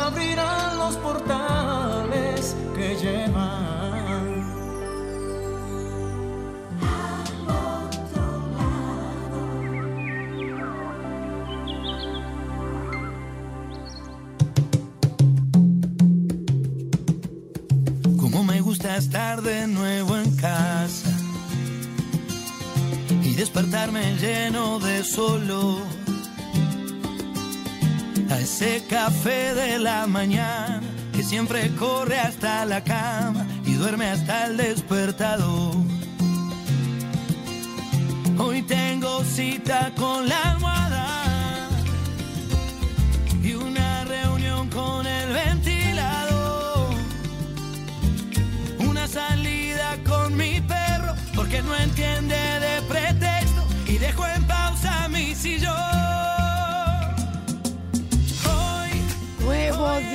Abrirán los portales que llevan. Como me gusta estar de nuevo en casa y despertarme lleno de solo a ese café de la mañana que siempre corre hasta la cama y duerme hasta el despertador. Hoy tengo cita con la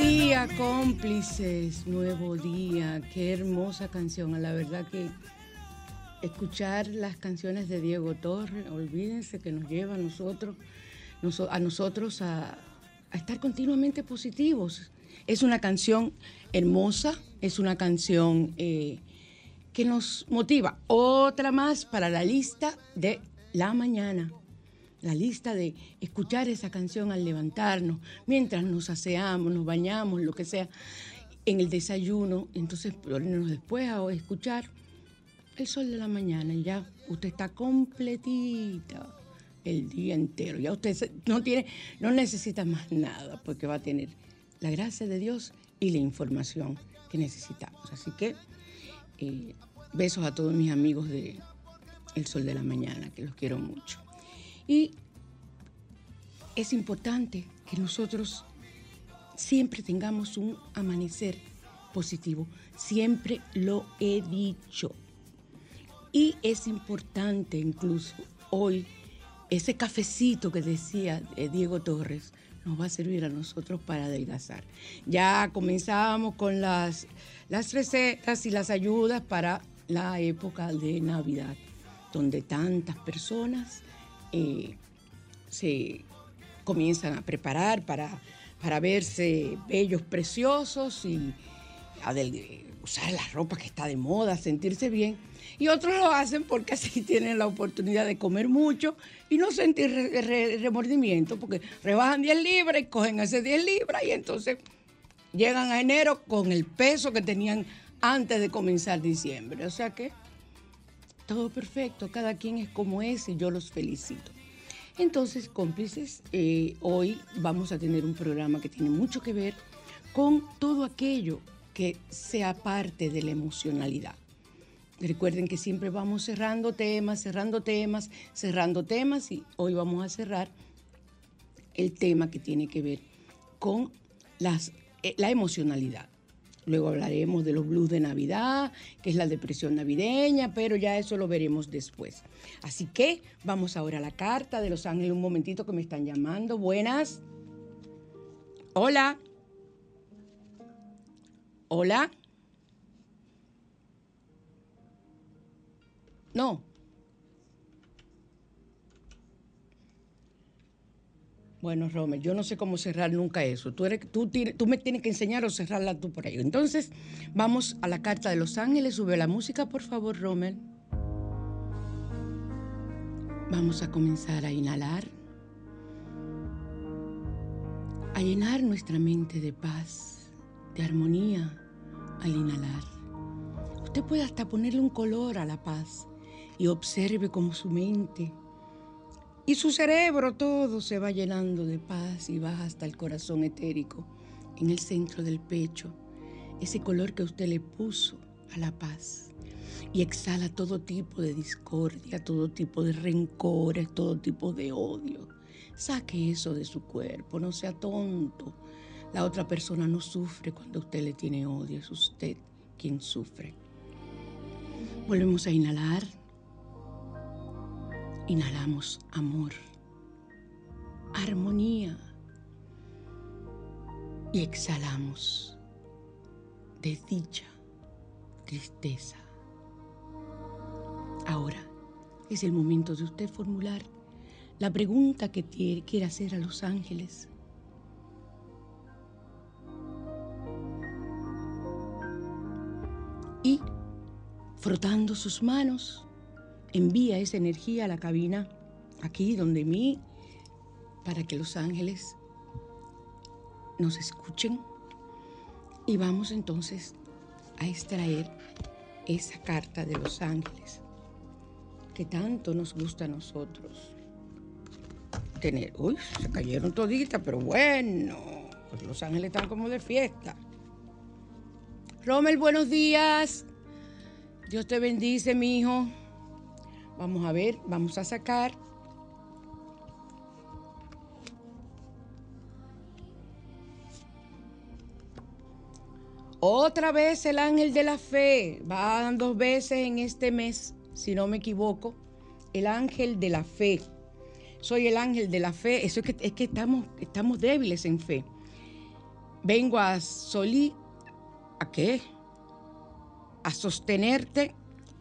día, cómplices, nuevo día, qué hermosa canción. La verdad que escuchar las canciones de Diego Torres, olvídense que nos lleva a nosotros, a, nosotros a, estar continuamente positivos. Es una canción hermosa, es una canción eh, que nos motiva. Otra más para la lista de la mañana la lista de escuchar esa canción al levantarnos, mientras nos aseamos, nos bañamos, lo que sea, en el desayuno, entonces ponernos después a escuchar el sol de la mañana y ya usted está completita el día entero. Ya usted no tiene, no necesita más nada, porque va a tener la gracia de Dios y la información que necesitamos. Así que eh, besos a todos mis amigos de El Sol de la Mañana, que los quiero mucho. Y es importante que nosotros siempre tengamos un amanecer positivo. Siempre lo he dicho. Y es importante incluso hoy ese cafecito que decía Diego Torres nos va a servir a nosotros para adelgazar. Ya comenzamos con las, las recetas y las ayudas para la época de Navidad, donde tantas personas eh, se comienzan a preparar para, para verse bellos, preciosos y usar la ropa que está de moda, sentirse bien. Y otros lo hacen porque así tienen la oportunidad de comer mucho y no sentir remordimiento, porque rebajan 10 libras y cogen ese 10 libras y entonces llegan a enero con el peso que tenían antes de comenzar diciembre. O sea que todo perfecto, cada quien es como es y yo los felicito. Entonces, cómplices, eh, hoy vamos a tener un programa que tiene mucho que ver con todo aquello que sea parte de la emocionalidad. Recuerden que siempre vamos cerrando temas, cerrando temas, cerrando temas y hoy vamos a cerrar el tema que tiene que ver con las, eh, la emocionalidad. Luego hablaremos de los blues de Navidad, que es la depresión navideña, pero ya eso lo veremos después. Así que vamos ahora a la carta de Los Ángeles. Un momentito que me están llamando. Buenas. Hola. Hola. No. Bueno, Romer, yo no sé cómo cerrar nunca eso. Tú, me tienes que enseñar o cerrarla tú por ahí. Entonces, vamos a la carta de los ángeles. Sube la música, por favor, Romer. Vamos a comenzar a inhalar, a llenar nuestra mente de paz, de armonía al inhalar. Usted puede hasta ponerle un color a la paz y observe cómo su mente y su cerebro todo se va llenando de paz y va hasta el corazón etérico, en el centro del pecho, ese color que usted le puso a la paz. Y exhala todo tipo de discordia, todo tipo de rencores, todo tipo de odio. Saque eso de su cuerpo, no sea tonto. La otra persona no sufre cuando usted le tiene odio, es usted quien sufre. Volvemos a inhalar. Inhalamos amor, armonía y exhalamos desdicha, tristeza. Ahora es el momento de usted formular la pregunta que quiere hacer a los ángeles. Y frotando sus manos, envía esa energía a la cabina, aquí donde mí, para que los ángeles nos escuchen. Y vamos entonces a extraer esa carta de los ángeles que tanto nos gusta a nosotros tener. Uy, se cayeron toditas, pero bueno, pues los ángeles están como de fiesta. Rommel, buenos días. Dios te bendice, mi hijo. Vamos a ver, vamos a sacar. Otra vez el ángel de la fe. Va dos veces en este mes, si no me equivoco. El ángel de la fe. Soy el ángel de la fe. Eso es que, es que estamos, estamos débiles en fe. Vengo a solí. ¿A qué? A sostenerte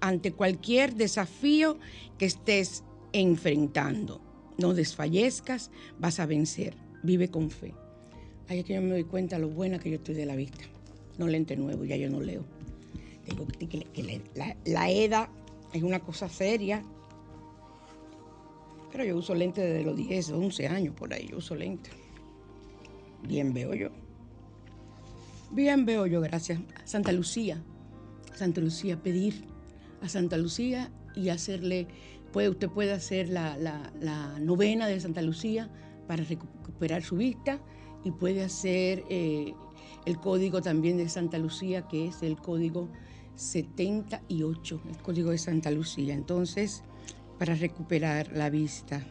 ante cualquier desafío que estés enfrentando. No desfallezcas, vas a vencer. Vive con fe. Ahí es que yo me doy cuenta lo buena que yo estoy de la vista. No lente nuevo, ya yo no leo. Digo que la, la EDA es una cosa seria. Pero yo uso lente desde los 10, 11 años por ahí. Yo uso lente. Bien veo yo. Bien veo yo, gracias. Santa Lucía. Santa Lucía, pedir a Santa Lucía y hacerle, puede, usted puede hacer la, novena de Santa Lucía para recuperar su vista y puede hacer eh, el código también de Santa Lucía, que es el código 78, el código de Santa Lucía. Entonces, para recuperar la vista.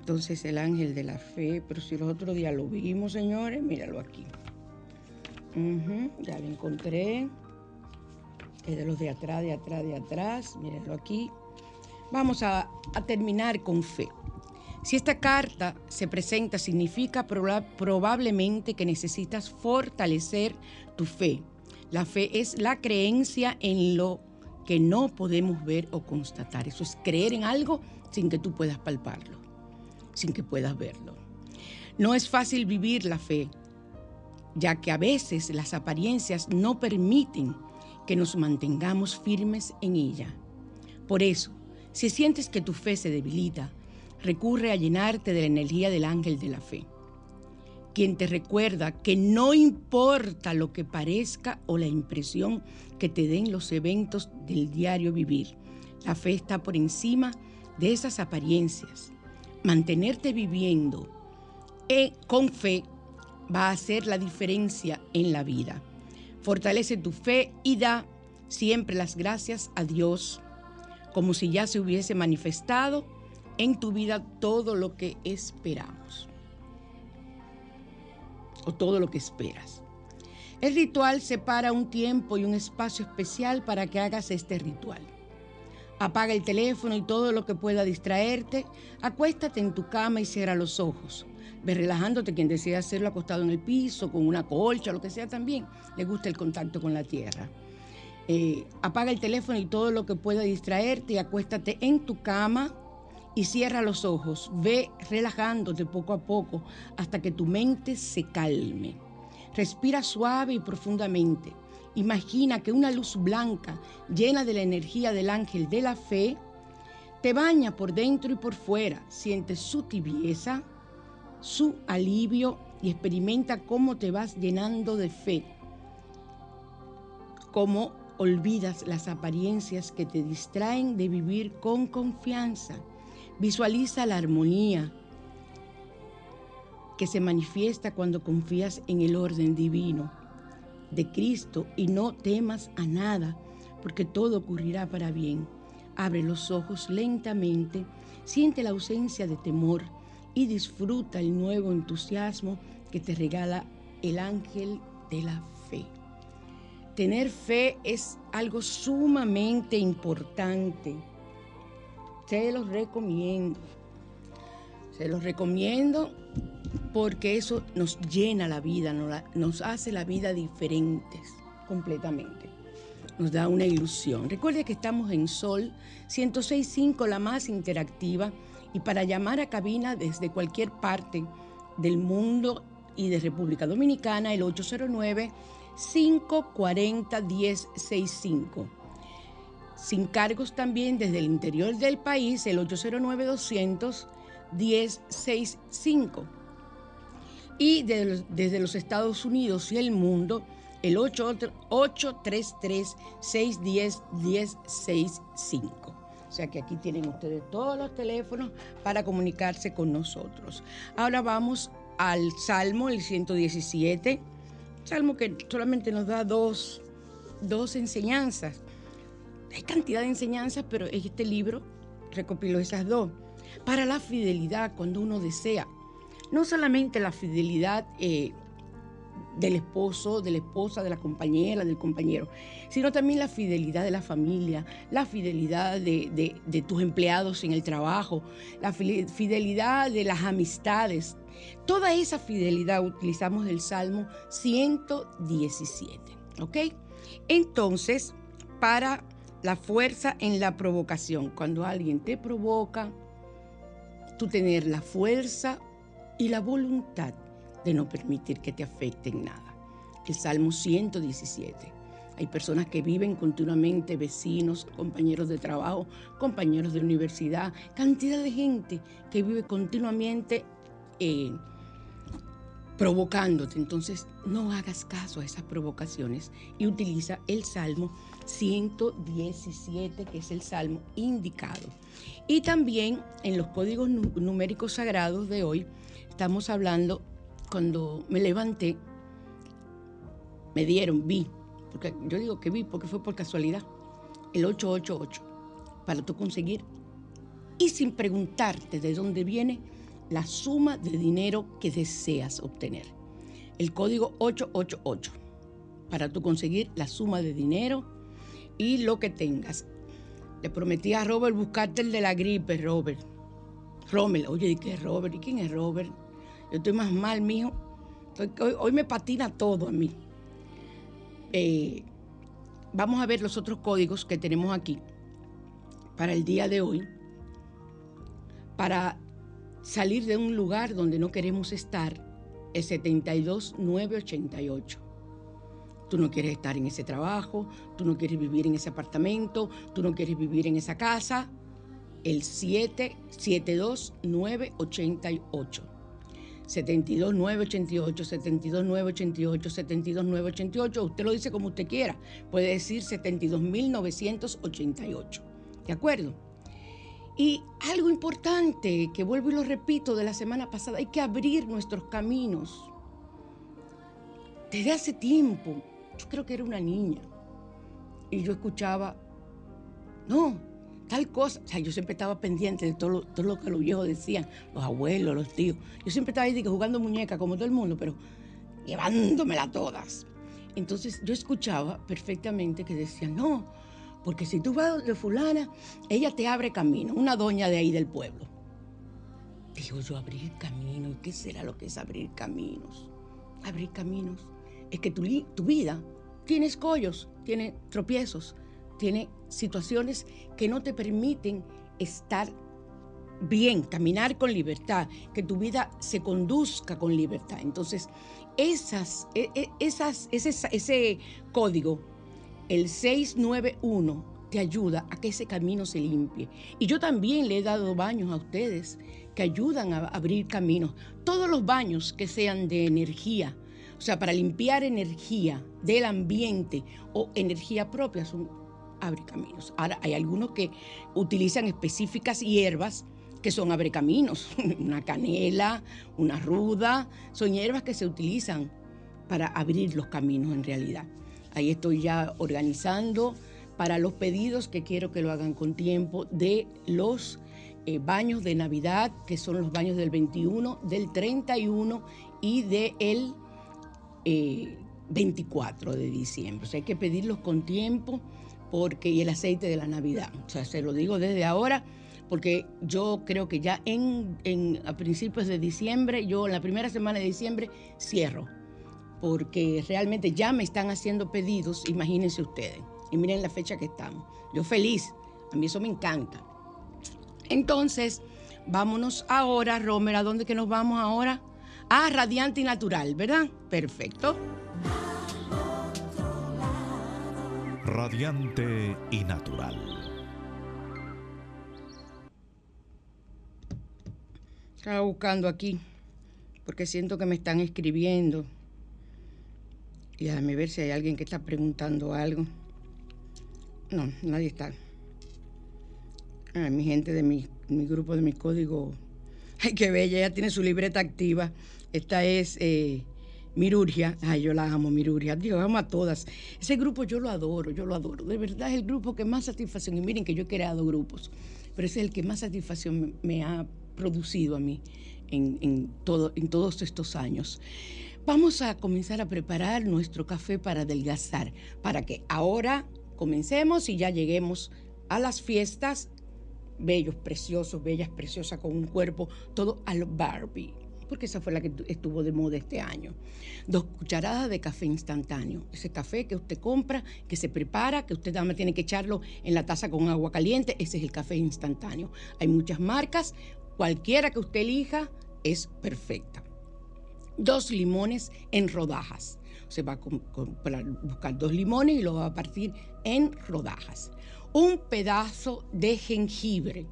Entonces, el ángel de la fe, pero si los otros días lo vimos, señores, míralo aquí. ya lo encontré es de los de atrás, de atrás, de atrás, mírenlo aquí. Vamos a, terminar con fe. Si esta carta se presenta, significa probablemente que necesitas fortalecer tu fe. La fe es la creencia en lo que no podemos ver o constatar. Eso es creer en algo sin que tú puedas palparlo, sin que puedas verlo. No es fácil vivir la fe, ya que a veces las apariencias no permiten que nos mantengamos firmes en ella. Por eso, si sientes que tu fe se debilita, recurre a llenarte de la energía del ángel de la fe, quien te recuerda que no importa lo que parezca o la impresión que te den los eventos del diario vivir, la fe está por encima de esas apariencias. Mantenerte viviendo eh, con fe va a hacer la diferencia en la vida. Fortalece tu fe y da siempre las gracias a Dios, como si ya se hubiese manifestado en tu vida todo lo que esperamos o todo lo que esperas. El ritual separa un tiempo y un espacio especial para que hagas este ritual. Apaga el teléfono y todo lo que pueda distraerte. Acuéstate en tu cama y cierra los ojos. Relajándote, quien desea hacerlo acostado en el piso, con una colcha, lo que sea también, le gusta el contacto con la tierra. Eh, apaga el teléfono y todo lo que pueda distraerte y acuéstate en tu cama y cierra los ojos. Ve relajándote poco a poco hasta que tu mente se calme. Respira suave y profundamente. Imagina que una luz blanca llena de la energía del ángel de la fe te baña por dentro y por fuera. Siente su tibieza, su alivio y experimenta cómo te vas llenando de fe. Cómo olvidas las apariencias que te distraen de vivir con confianza. Visualiza la armonía que se manifiesta cuando confías en el orden divino de Cristo y no temas a nada, porque todo ocurrirá para bien. Abre los ojos lentamente, siente la ausencia de temor y disfruta el nuevo entusiasmo que te regala el ángel de la fe. Tener fe es algo sumamente importante. Se los recomiendo. Se los recomiendo porque eso nos llena la vida, nos hace la vida diferentes completamente. Nos da una ilusión. Recuerde que estamos en Sol 106.5, la más interactiva, y para llamar a cabina desde cualquier parte del mundo y de República Dominicana, el 809-540-1065. Sin cargos también desde el interior del país, el 809-200-1065 y desde los Estados Unidos y el mundo el 833-610-1065. O sea que aquí tienen ustedes todos los teléfonos para comunicarse con nosotros. Ahora vamos al Salmo, el 117, Salmo que solamente nos da dos, dos enseñanzas. Hay cantidad de enseñanzas, pero este libro recopiló esas dos. Para la fidelidad, cuando uno desea no solamente la fidelidad eh, del esposo, de la esposa, de la compañera, del compañero, sino también la fidelidad de la familia, la fidelidad de, tus empleados en el trabajo, la fidelidad de las amistades. Toda esa fidelidad utilizamos el Salmo 117. ¿Ok? Entonces, para la fuerza en la provocación, cuando alguien te provoca, tú tener la fuerza y la voluntad de no permitir que te afecte en nada. El Salmo 117. Hay personas que viven continuamente, vecinos, compañeros de trabajo, compañeros de universidad, cantidad de gente que vive continuamente eh, provocándote. Entonces, no hagas caso a esas provocaciones y utiliza el Salmo 117, que es el Salmo indicado. Y también en los códigos numéricos sagrados de hoy, Estamos hablando, cuando me levanté, me dieron, vi, porque yo digo que vi porque fue por casualidad, el 888, para tú conseguir, y sin preguntarte de dónde viene la suma de dinero que deseas obtener. El código 888, para tú conseguir la suma de dinero y lo que tengas. Le prometí a Robert buscarte el de la gripe, Robert. Rommel, oye, ¿y qué es Robert? ¿Y quién es Robert? Yo estoy más mal, mijo. Hoy, me patina todo a mí. Eh, vamos a ver los otros códigos que tenemos aquí para el día de hoy, para salir de un lugar donde no queremos estar, el 72988. Tú no quieres estar en ese trabajo, tú no quieres vivir en ese apartamento, tú no quieres vivir en esa casa. El 772988. 72988, 72988, 72988. Usted lo dice como usted quiera. Puede decir 72988. ¿De acuerdo? Y algo importante que vuelvo y lo repito de la semana pasada, hay que abrir nuestros caminos. Desde hace tiempo, yo creo que era una niña, y yo escuchaba, no, tal cosa. O sea, yo siempre estaba pendiente de todo lo, todo lo que los viejos decían, los abuelos, los tíos. Yo siempre estaba ahí jugando muñeca como todo el mundo, pero llevándomela todas. Entonces yo escuchaba perfectamente que decían, no, porque si tú vas de fulana, ella te abre camino, una doña de ahí del pueblo. Digo yo, abrir camino, ¿y qué será lo que es abrir caminos? Abrir caminos es que tu, tu vida tiene escollos, tiene tropiezos, tiene situaciones que no te permiten estar bien, caminar con libertad, que tu vida se conduzca con libertad. Entonces, esas, e, e, esas, ese, ese código, el 691, te ayuda a que ese camino se limpie. Y yo también le he dado baños a ustedes que ayudan a abrir caminos. Todos los baños que sean de energía, o sea, para limpiar energía del ambiente o energía propia, son abre caminos. Ahora, hay algunos que utilizan específicas hierbas que son abre caminos. Una canela, una ruda, son hierbas que se utilizan para abrir los caminos en realidad. Ahí estoy ya organizando para los pedidos que quiero que lo hagan con tiempo de los eh, baños de Navidad, que son los baños del 21, del 31 y del 24 eh, de diciembre. O hay que pedirlos con tiempo porque y el aceite de la Navidad. O sea, se lo digo desde ahora porque yo creo que ya en, en, a principios de diciembre, yo en la primera semana de diciembre cierro, porque realmente ya me están haciendo pedidos, imagínense ustedes. Y miren la fecha que estamos. Yo feliz, a mí eso me encanta. Entonces, vámonos ahora, Romer, ¿a dónde que nos vamos ahora? Ah, radiante y natural, ¿verdad? Perfecto. Radiante y natural. Estaba buscando aquí, porque siento que me están escribiendo. Y déjame ver si hay alguien que está preguntando algo. No, nadie está. Ah, mi gente de mi, grupo, de mi código. Ay, qué bella, ella tiene su libreta activa. Esta es eh, Mirurgia. Ay, yo la amo, Mirurgia. Dios, amo a todas. Ese grupo yo lo adoro, yo lo adoro. De verdad es el grupo que más satisfacción. Y miren que yo he creado grupos, pero es el que más satisfacción me, ha producido a mí en, todo, en todos estos años. Vamos a comenzar a preparar nuestro café para adelgazar, para que ahora comencemos y ya lleguemos a las fiestas, bellos, preciosos, bellas, preciosas, con un cuerpo, todo al Barbie, porque esa fue la que estuvo de moda este año. Dos cucharadas de café instantáneo, ese café que usted compra, que se prepara, que usted tiene que echarlo en la taza con agua caliente, ese es el café instantáneo. Hay muchas marcas, cualquiera que usted elija es perfecta. Dos limones en rodajas se va a buscar dos limones y lo va a partir en rodajas. Un pedazo de jengibre.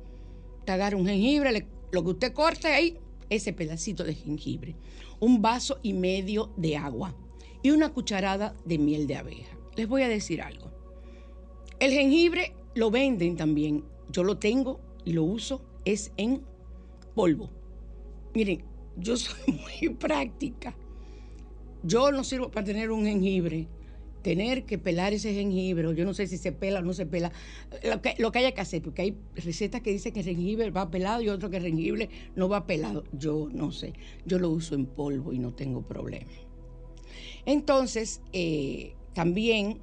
Te agarra un jengibre, lo que usted corte ahí, ese pedacito de jengibre. Un vaso y medio de agua y una cucharada de miel de abeja. Les voy a decir algo. El jengibre lo venden también. Yo lo tengo y lo uso, es en polvo. Miren, yo soy muy práctica. Yo no sirvo para tener un jengibre. Tener que pelar ese jengibre, yo no sé si se pela o no se pela, lo que, lo que haya que hacer, porque hay recetas que dicen que el jengibre va pelado y otro que el jengibre no va pelado. Yo no sé, yo lo uso en polvo y no tengo problema. Entonces, eh, también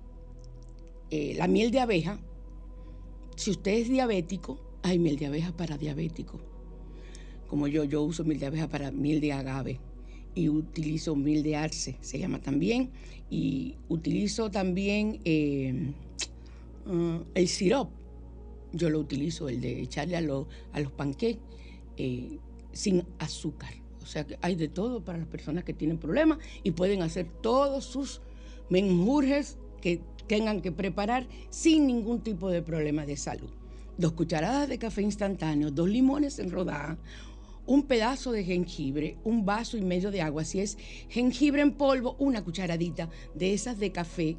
eh, la miel de abeja, si usted es diabético, hay miel de abeja para diabético. Como yo, yo uso miel de abeja para miel de agave y utilizo mil de arce, se llama también, y utilizo también eh, uh, el sirop. Yo lo utilizo, el de echarle a, a los panqueques eh, sin azúcar. O sea que hay de todo para las personas que tienen problemas y pueden hacer todos sus menjurjes que tengan que preparar sin ningún tipo de problema de salud. Dos cucharadas de café instantáneo, dos limones en rodaja, un pedazo de jengibre, un vaso y medio de agua, si es jengibre en polvo, una cucharadita de esas de café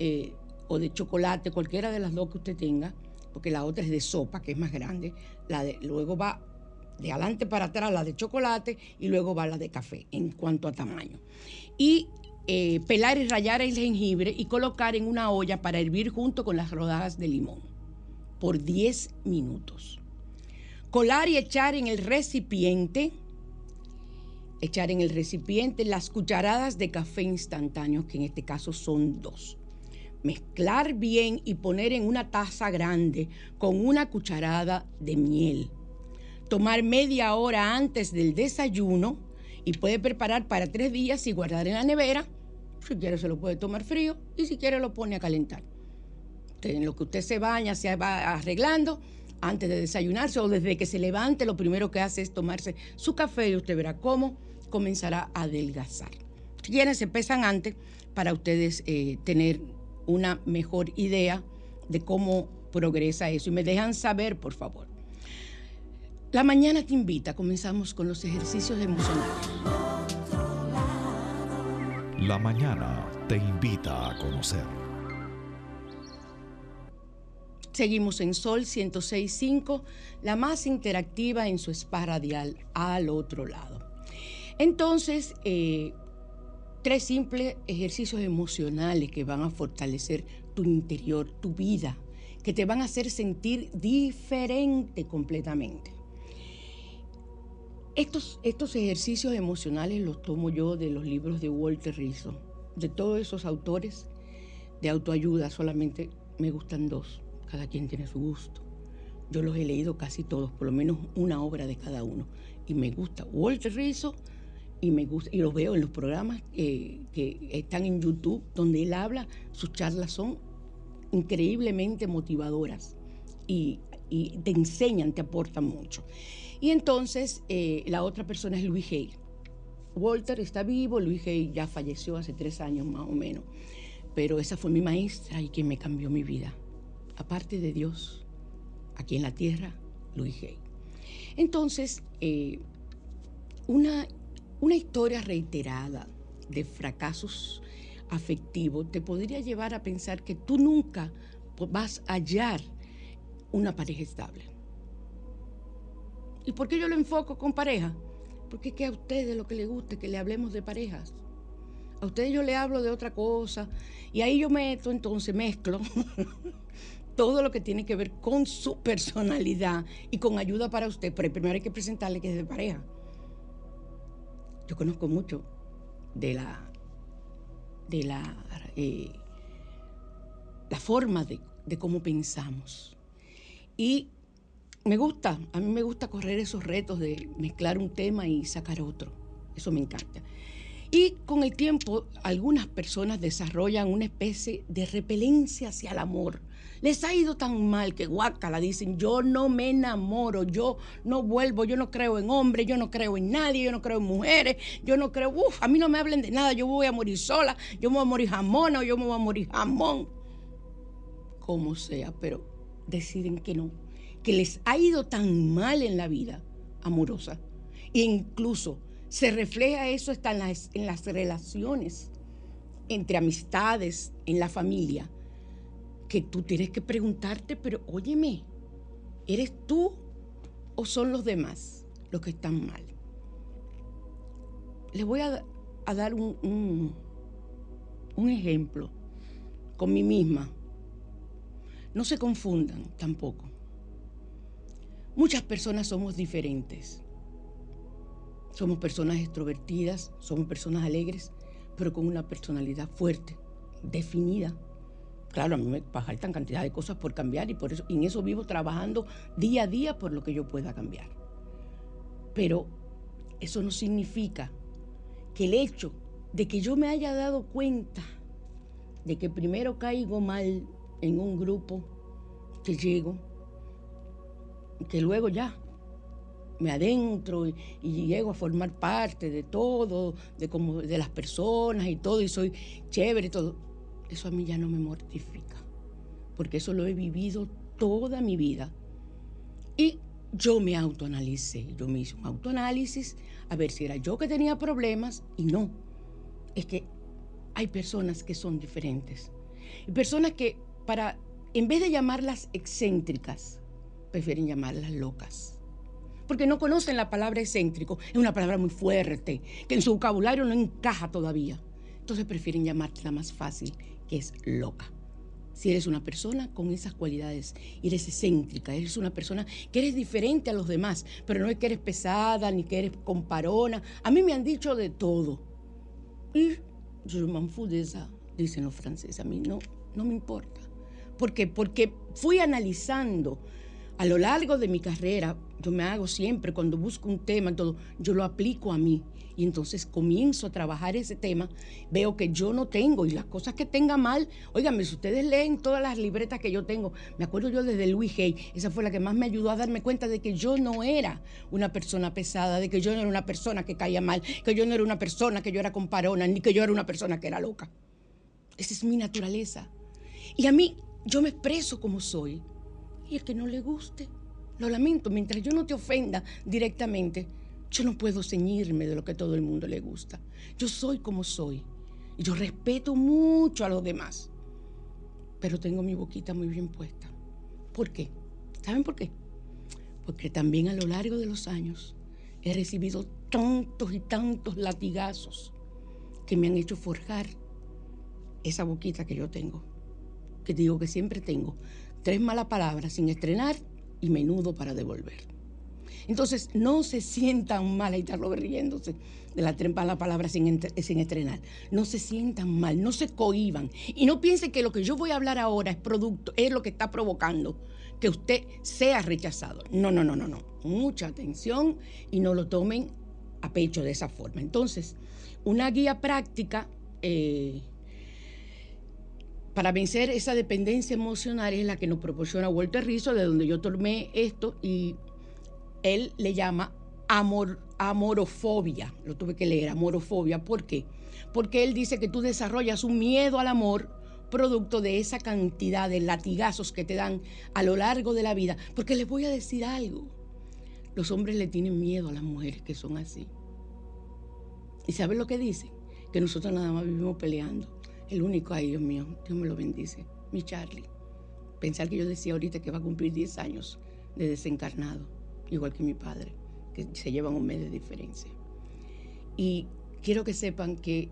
eh, o de chocolate, cualquiera de las dos que usted tenga, porque la otra es de sopa, que es más grande, la de, luego va de adelante para atrás la de chocolate y luego va la de café en cuanto a tamaño. Y eh, pelar y rallar el jengibre y colocar en una olla para hervir junto con las rodajas de limón por 10 minutos colar y echar en el recipiente, echar en el recipiente las cucharadas de café instantáneo, que en este caso son dos. Mezclar bien y poner en una taza grande con una cucharada de miel. Tomar media hora antes del desayuno y puede preparar para tres días y guardar en la nevera Si quiere se lo puede tomar frío y si quiere lo pone a calentar. en lo que usted se baña, se va arreglando, antes de desayunarse o desde que se levante, lo primero que hace es tomarse su café y usted verá cómo comenzará a adelgazar. Si quieren, se pesan antes para ustedes eh, tener una mejor idea de cómo progresa eso. Y me dejan saber, por favor. La mañana te invita, comenzamos con los ejercicios emocionales. La mañana te invita a conocer. Seguimos en Sol 106.5, la más interactiva en su spa radial al otro lado. Entonces, eh, tres simples ejercicios emocionales que van a fortalecer tu interior, tu vida, que te van a hacer sentir diferente completamente. Estos, estos ejercicios emocionales los tomo yo de los libros de Walter Rizzo, de todos esos autores de autoayuda, solamente me gustan dos cada quien tiene su gusto. Yo los he leído casi todos, por lo menos una obra de cada uno. Y me gusta Walter Rizzo y me gusta, y los veo en los programas eh, que están en YouTube, donde él habla, sus charlas son increíblemente motivadoras y, te enseñan, te aportan mucho. Y entonces eh, la otra persona es Luis Hay. Walter está vivo, Luis Hay ya falleció hace tres años más o menos, pero esa fue mi maestra y quien me cambió mi vida aparte de Dios, aquí en la tierra, Luis Hay. Entonces, eh, una, una historia reiterada de fracasos afectivos te podría llevar a pensar que tú nunca vas a hallar una pareja estable. ¿Y por qué yo lo enfoco con pareja? Porque es que a ustedes lo que les gusta es que le hablemos de parejas. A ustedes yo le hablo de otra cosa y ahí yo meto, entonces mezclo todo lo que tiene que ver con su personalidad y con ayuda para usted, pero primero hay que presentarle que es de pareja. Yo conozco mucho de la de la, eh, la forma de, de cómo pensamos. Y me gusta, a mí me gusta correr esos retos de mezclar un tema y sacar otro. Eso me encanta. Y con el tiempo, algunas personas desarrollan una especie de repelencia hacia el amor les ha ido tan mal que guácala, dicen, yo no me enamoro, yo no vuelvo, yo no creo en hombres, yo no creo en nadie, yo no creo en mujeres, yo no creo, uff, a mí no me hablen de nada, yo voy a morir sola, yo me voy a morir jamón o yo me voy a morir jamón. Como sea, pero deciden que no, que les ha ido tan mal en la vida amorosa. E incluso se refleja eso hasta en las, en las relaciones entre amistades, en la familia que tú tienes que preguntarte, pero óyeme, ¿eres tú o son los demás los que están mal? Les voy a, dar un, un ejemplo con mí misma. No se confundan tampoco. Muchas personas somos diferentes. Somos personas extrovertidas, somos personas alegres, pero con una personalidad fuerte, definida. Claro, a mí me faltan cantidad de cosas por cambiar y por eso en eso vivo trabajando día a día por lo que yo pueda cambiar. Pero eso no significa que el hecho de que yo me haya dado cuenta de que primero caigo mal en un grupo que llego, que luego ya me adentro y, llego a formar parte de todo, de como de las personas y todo, y soy chévere y todo eso a mí ya no me mortifica, porque eso lo he vivido toda mi vida. Y yo me autoanalicé, yo me hice un autoanálisis a ver si era yo que tenía problemas y no. Es que hay personas que son diferentes. Y personas que para, en vez de llamarlas excéntricas, prefieren llamarlas locas. Porque no conocen la palabra excéntrico. Es una palabra muy fuerte, que en su vocabulario no encaja todavía. Entonces prefieren llamártela más fácil es loca. Si eres una persona con esas cualidades, eres excéntrica, eres una persona que eres diferente a los demás, pero no es que eres pesada ni que eres comparona. A mí me han dicho de todo. Y je m'en fous de ça, dicen los franceses. A mí no, no me importa. ¿Por qué? Porque fui analizando a lo largo de mi carrera, yo me hago siempre, cuando busco un tema, todo, yo lo aplico a mí. Y entonces comienzo a trabajar ese tema, veo que yo no tengo y las cosas que tenga mal, óigame, si ustedes leen todas las libretas que yo tengo, me acuerdo yo desde Luis Hay, esa fue la que más me ayudó a darme cuenta de que yo no era una persona pesada, de que yo no era una persona que caía mal, que yo no era una persona que yo era comparona, ni que yo era una persona que era loca. Esa es mi naturaleza. Y a mí, yo me expreso como soy. Y el que no le guste, lo lamento, mientras yo no te ofenda directamente, yo no puedo ceñirme de lo que todo el mundo le gusta. Yo soy como soy. Y yo respeto mucho a los demás. Pero tengo mi boquita muy bien puesta. ¿Por qué? ¿Saben por qué? Porque también a lo largo de los años he recibido tantos y tantos latigazos que me han hecho forjar esa boquita que yo tengo. Que digo que siempre tengo. Tres malas palabras sin estrenar y menudo para devolver. Entonces, no se sientan mal, ahí está riéndose de la trempa la palabra sin, sin, estrenar. No se sientan mal, no se cohiban. Y no piensen que lo que yo voy a hablar ahora es producto, es lo que está provocando que usted sea rechazado. No, no, no, no, no. Mucha atención y no lo tomen a pecho de esa forma. Entonces, una guía práctica eh, para vencer esa dependencia emocional es la que nos proporciona Walter Rizzo, de donde yo tomé esto y él le llama amor, amorofobia. Lo tuve que leer, amorofobia. ¿Por qué? Porque él dice que tú desarrollas un miedo al amor producto de esa cantidad de latigazos que te dan a lo largo de la vida. Porque les voy a decir algo. Los hombres le tienen miedo a las mujeres que son así. ¿Y saben lo que dicen? Que nosotros nada más vivimos peleando. El único, ay Dios mío, Dios me lo bendice, mi Charlie. Pensar que yo decía ahorita que va a cumplir 10 años de desencarnado, igual que mi padre, que se llevan un mes de diferencia. Y quiero que sepan que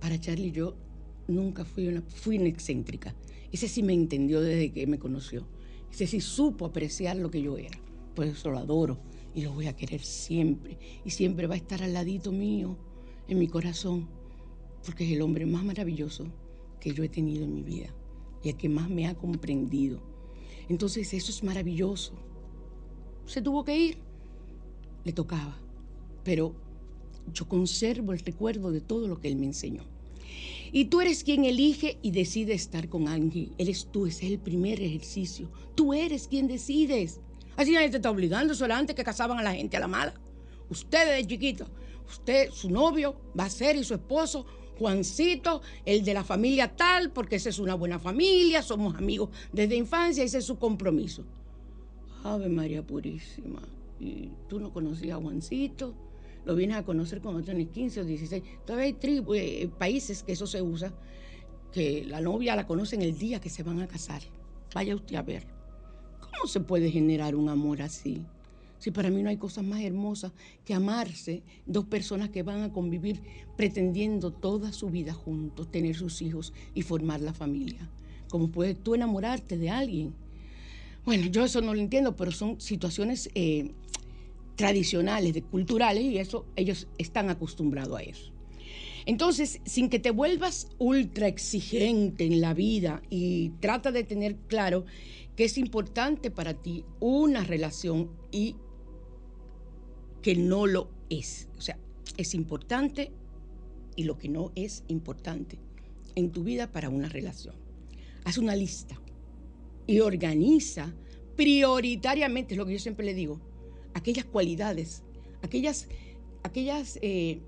para Charlie yo nunca fui una, fui una excéntrica. Ese sí me entendió desde que me conoció. Ese sí supo apreciar lo que yo era. Por eso lo adoro y lo voy a querer siempre. Y siempre va a estar al ladito mío, en mi corazón porque es el hombre más maravilloso que yo he tenido en mi vida y el que más me ha comprendido. Entonces eso es maravilloso. Se tuvo que ir, le tocaba, pero yo conservo el recuerdo de todo lo que él me enseñó. Y tú eres quien elige y decide estar con alguien. Eres tú, ese es el primer ejercicio. Tú eres quien decides. Así nadie te está obligando, solamente que casaban a la gente a la mala. Usted desde chiquito, usted, su novio, va a ser y su esposo Juancito, el de la familia tal, porque esa es una buena familia, somos amigos desde infancia, ese es su compromiso. Ave María Purísima. Y tú no conocías a Juancito, lo vienes a conocer cuando tienes 15 o 16. Todavía hay eh, países que eso se usa, que la novia la conocen el día que se van a casar. Vaya usted a ver. ¿Cómo se puede generar un amor así? Si para mí no hay cosas más hermosas que amarse, dos personas que van a convivir pretendiendo toda su vida juntos, tener sus hijos y formar la familia. ¿Cómo puedes tú enamorarte de alguien? Bueno, yo eso no lo entiendo, pero son situaciones eh, tradicionales, de, culturales, y eso ellos están acostumbrados a eso. Entonces, sin que te vuelvas ultra exigente en la vida y trata de tener claro que es importante para ti una relación y que no lo es. O sea, es importante y lo que no es importante en tu vida para una relación. Haz una lista y organiza prioritariamente, es lo que yo siempre le digo, aquellas cualidades, aquellas, aquellas eh,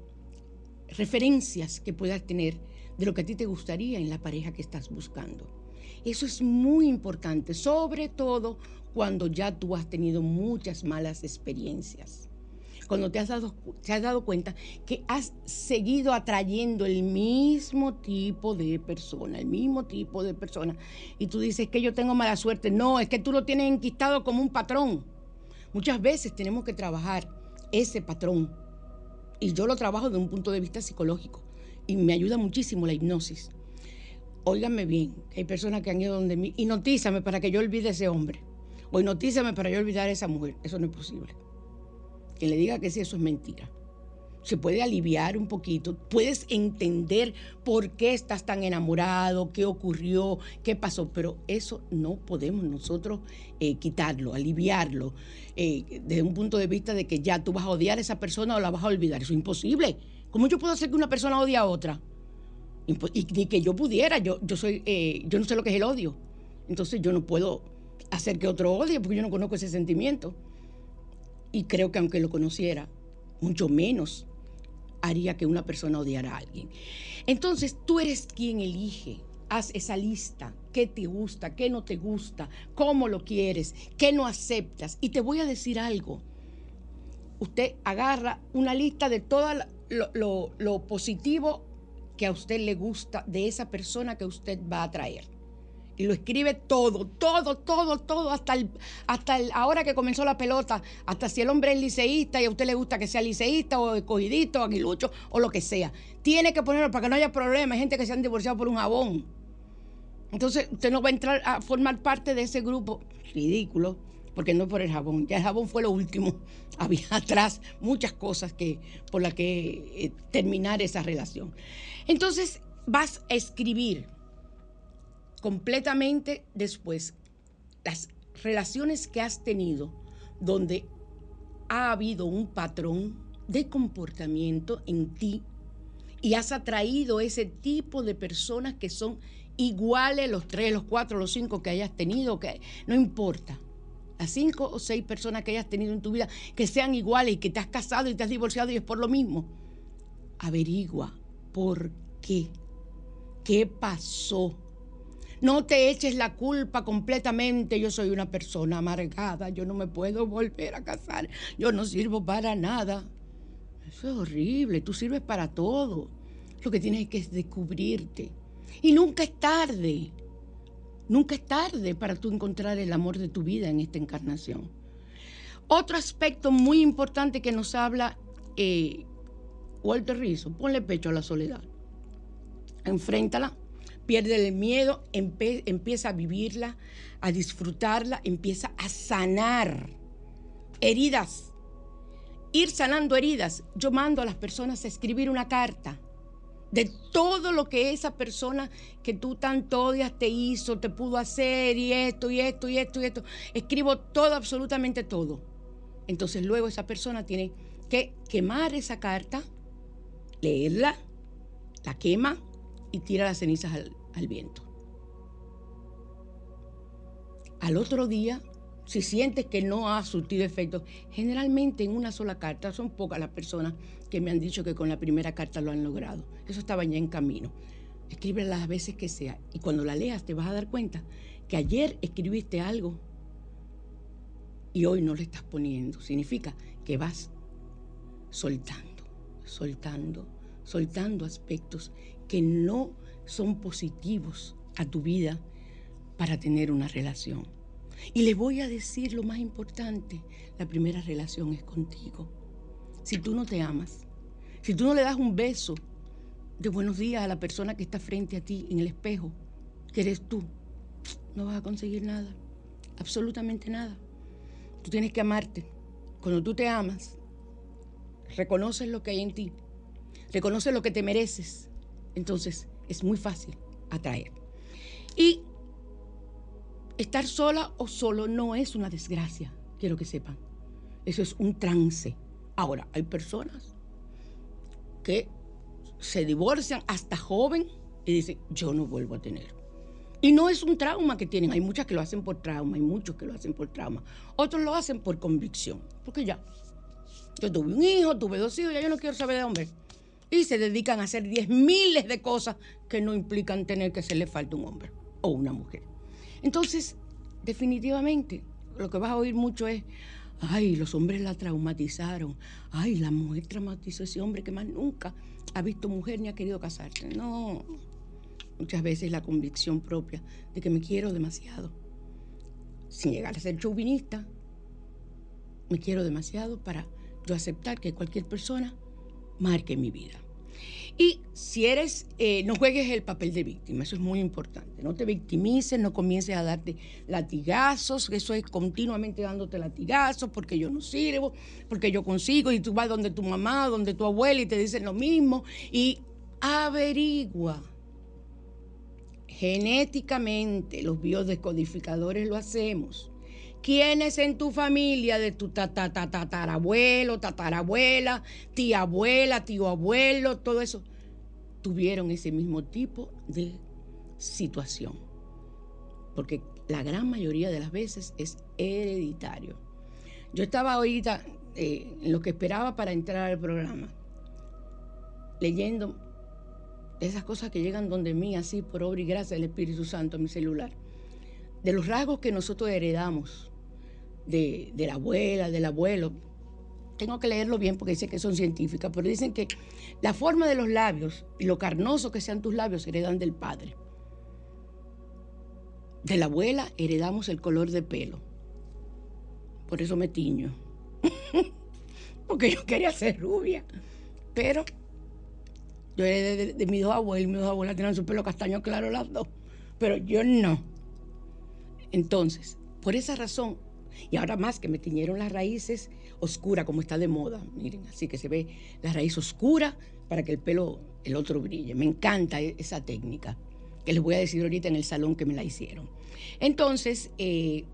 referencias que puedas tener de lo que a ti te gustaría en la pareja que estás buscando. Eso es muy importante, sobre todo cuando ya tú has tenido muchas malas experiencias cuando te has dado, te has dado cuenta que has seguido atrayendo el mismo tipo de persona, el mismo tipo de persona. Y tú dices que yo tengo mala suerte. No, es que tú lo tienes enquistado como un patrón. Muchas veces tenemos que trabajar ese patrón. Y yo lo trabajo desde un punto de vista psicológico. Y me ayuda muchísimo la hipnosis. Óiganme bien, hay personas que han ido donde mí. notízame para que yo olvide ese hombre. O notízame para yo olvidar a esa mujer. Eso no es posible. Quien le diga que sí, eso es mentira. se puede aliviar un poquito, puedes entender por qué estás tan enamorado, qué ocurrió, qué pasó, pero eso no podemos nosotros eh, quitarlo, aliviarlo, eh, desde un punto de vista de que ya tú vas a odiar a esa persona o la vas a olvidar. Eso es imposible. ¿Cómo yo puedo hacer que una persona odie a otra? y ni que yo pudiera, yo, yo, soy, eh, yo no sé lo que es el odio. Entonces yo no puedo hacer que otro odie porque yo no conozco ese sentimiento. Y creo que aunque lo conociera, mucho menos haría que una persona odiara a alguien. Entonces tú eres quien elige. Haz esa lista, qué te gusta, qué no te gusta, cómo lo quieres, qué no aceptas. Y te voy a decir algo. Usted agarra una lista de todo lo, lo positivo que a usted le gusta de esa persona que usted va a traer y lo escribe todo, todo, todo, todo, hasta el, hasta el, ahora que comenzó la pelota, hasta si el hombre es liceísta y a usted le gusta que sea liceísta o escogidito, aguilucho o lo que sea. Tiene que ponerlo para que no haya problemas. Hay gente que se han divorciado por un jabón. Entonces usted no va a entrar a formar parte de ese grupo ridículo, porque no por el jabón. Ya el jabón fue lo último. Había atrás muchas cosas que, por las que eh, terminar esa relación. Entonces vas a escribir completamente después las relaciones que has tenido donde ha habido un patrón de comportamiento en ti y has atraído ese tipo de personas que son iguales, los tres, los cuatro, los cinco que hayas tenido, que no importa. Las cinco o seis personas que hayas tenido en tu vida que sean iguales y que te has casado y te has divorciado y es por lo mismo. Averigua por qué. ¿Qué pasó? No te eches la culpa completamente. Yo soy una persona amargada. Yo no me puedo volver a casar. Yo no sirvo para nada. Eso es horrible. Tú sirves para todo. Lo que tienes que es descubrirte. Y nunca es tarde. Nunca es tarde para tú encontrar el amor de tu vida en esta encarnación. Otro aspecto muy importante que nos habla eh, Walter Rizzo, ponle pecho a la soledad. Enfréntala pierde el miedo, empieza a vivirla, a disfrutarla, empieza a sanar heridas. Ir sanando heridas. Yo mando a las personas a escribir una carta de todo lo que esa persona que tú tanto odias te hizo, te pudo hacer y esto y esto y esto y esto. Escribo todo, absolutamente todo. Entonces luego esa persona tiene que quemar esa carta, leerla, la quema y tira las cenizas al, al viento. Al otro día, si sientes que no ha surtido efecto, generalmente en una sola carta, son pocas las personas que me han dicho que con la primera carta lo han logrado. Eso estaba ya en camino. Escribe las veces que sea y cuando la leas te vas a dar cuenta que ayer escribiste algo y hoy no lo estás poniendo. Significa que vas soltando, soltando, soltando aspectos que no son positivos a tu vida para tener una relación. Y les voy a decir lo más importante, la primera relación es contigo. Si tú no te amas, si tú no le das un beso de buenos días a la persona que está frente a ti en el espejo, que eres tú, no vas a conseguir nada, absolutamente nada. Tú tienes que amarte. Cuando tú te amas, reconoces lo que hay en ti, reconoces lo que te mereces, entonces es muy fácil atraer. Y estar sola o solo no es una desgracia, quiero que sepan. Eso es un trance. Ahora, hay personas que se divorcian hasta joven y dicen, yo no vuelvo a tener. Y no es un trauma que tienen, hay muchas que lo hacen por trauma, hay muchos que lo hacen por trauma. Otros lo hacen por convicción, porque ya, yo tuve un hijo, tuve dos hijos, ya yo no quiero saber de hombre y se dedican a hacer diez miles de cosas que no implican tener que hacerle falta un hombre o una mujer. Entonces, definitivamente, lo que vas a oír mucho es, ay, los hombres la traumatizaron, ay, la mujer traumatizó a ese hombre que más nunca ha visto mujer ni ha querido casarse. No, muchas veces la convicción propia de que me quiero demasiado, sin llegar a ser chauvinista, me quiero demasiado para yo aceptar que cualquier persona marque mi vida. Y si eres, eh, no juegues el papel de víctima, eso es muy importante. No te victimices, no comiences a darte latigazos, eso es continuamente dándote latigazos porque yo no sirvo, porque yo consigo, y tú vas donde tu mamá, donde tu abuela y te dicen lo mismo. Y averigua. Genéticamente, los biodescodificadores lo hacemos. ¿Quiénes en tu familia, de tu tatarabuelo, tatarabuela, tía abuela, tío abuelo, todo eso, tuvieron ese mismo tipo de situación? Porque la gran mayoría de las veces es hereditario. Yo estaba ahorita eh, en lo que esperaba para entrar al programa, leyendo esas cosas que llegan donde mí, así por obra y gracia del Espíritu Santo, mi celular, de los rasgos que nosotros heredamos de, la abuela, del abuelo. Tengo que leerlo bien porque dice que son científicas, pero dicen que la forma de los labios y lo carnoso que sean tus labios heredan del padre. De la abuela heredamos el color de pelo. Por eso me tiño. porque yo quería ser rubia. Pero yo heredé de, mis dos abuelos, mis dos abuelas tenían su pelo castaño claro las dos. Pero yo no. Entonces, por esa razón, y ahora más que me tiñeron las raíces oscuras, como está de moda, miren, así que se ve la raíz oscura para que el pelo, el otro brille. Me encanta e-, esa técnica, que les voy a decir ahorita en el salón que me la hicieron. Entonces, eh,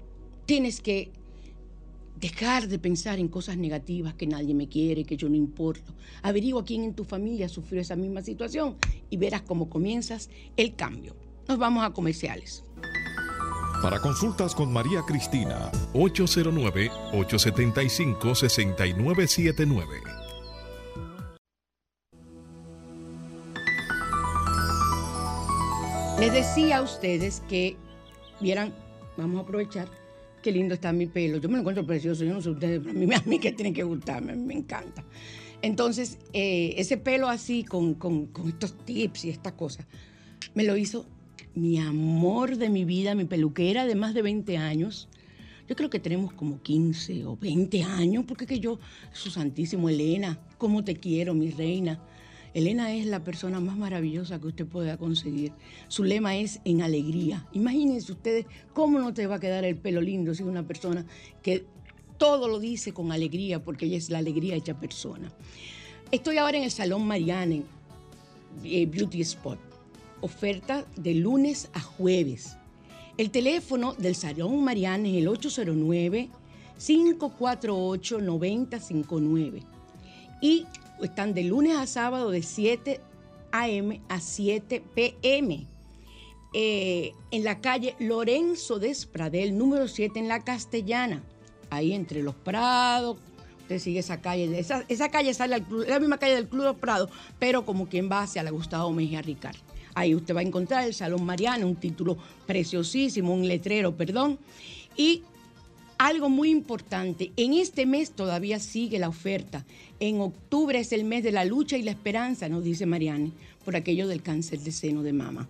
tienes que dejar de pensar en cosas negativas, que nadie me quiere, que yo no importo. Averigua quién en tu familia sufrió esa misma situación y verás cómo comienzas el cambio. Nos vamos a comerciales. Para consultas con María Cristina, 809-875-6979. Les decía a ustedes que vieran, vamos a aprovechar, qué lindo está mi pelo. Yo me lo encuentro precioso, yo no sé ustedes, pero a mí, a mí que tiene que gustarme, me encanta. Entonces, eh, ese pelo así, con, con estos tips y estas cosas, me lo hizo mi amor de mi vida, mi peluquera de más de 20 años. Yo creo que tenemos como 15 o 20 años, porque que yo, su santísimo Elena, cómo te quiero, mi reina. Elena es la persona más maravillosa que usted pueda conseguir. Su lema es en alegría. Imagínense ustedes cómo no te va a quedar el pelo lindo si es una persona que todo lo dice con alegría, porque ella es la alegría hecha persona. Estoy ahora en el Salón Marianne eh, Beauty Spot oferta de lunes a jueves. El teléfono del Salón Mariana es el 809-548-9059. Y están de lunes a sábado de 7 a.m. a 7 p.m. Eh, en la calle Lorenzo Despradel, número 7 en la Castellana, ahí entre los Prados. Usted sigue esa calle, esa, calle sale al la misma calle del Club de los Prados, pero como quien va hacia la Gustavo Mejía Ricard. Ahí usted va a encontrar el Salón Mariana, un título preciosísimo, un letrero, perdón. Y algo muy importante, en este mes todavía sigue la oferta. En octubre es el mes de la lucha y la esperanza, nos dice Mariane, por aquello del cáncer de seno de mama.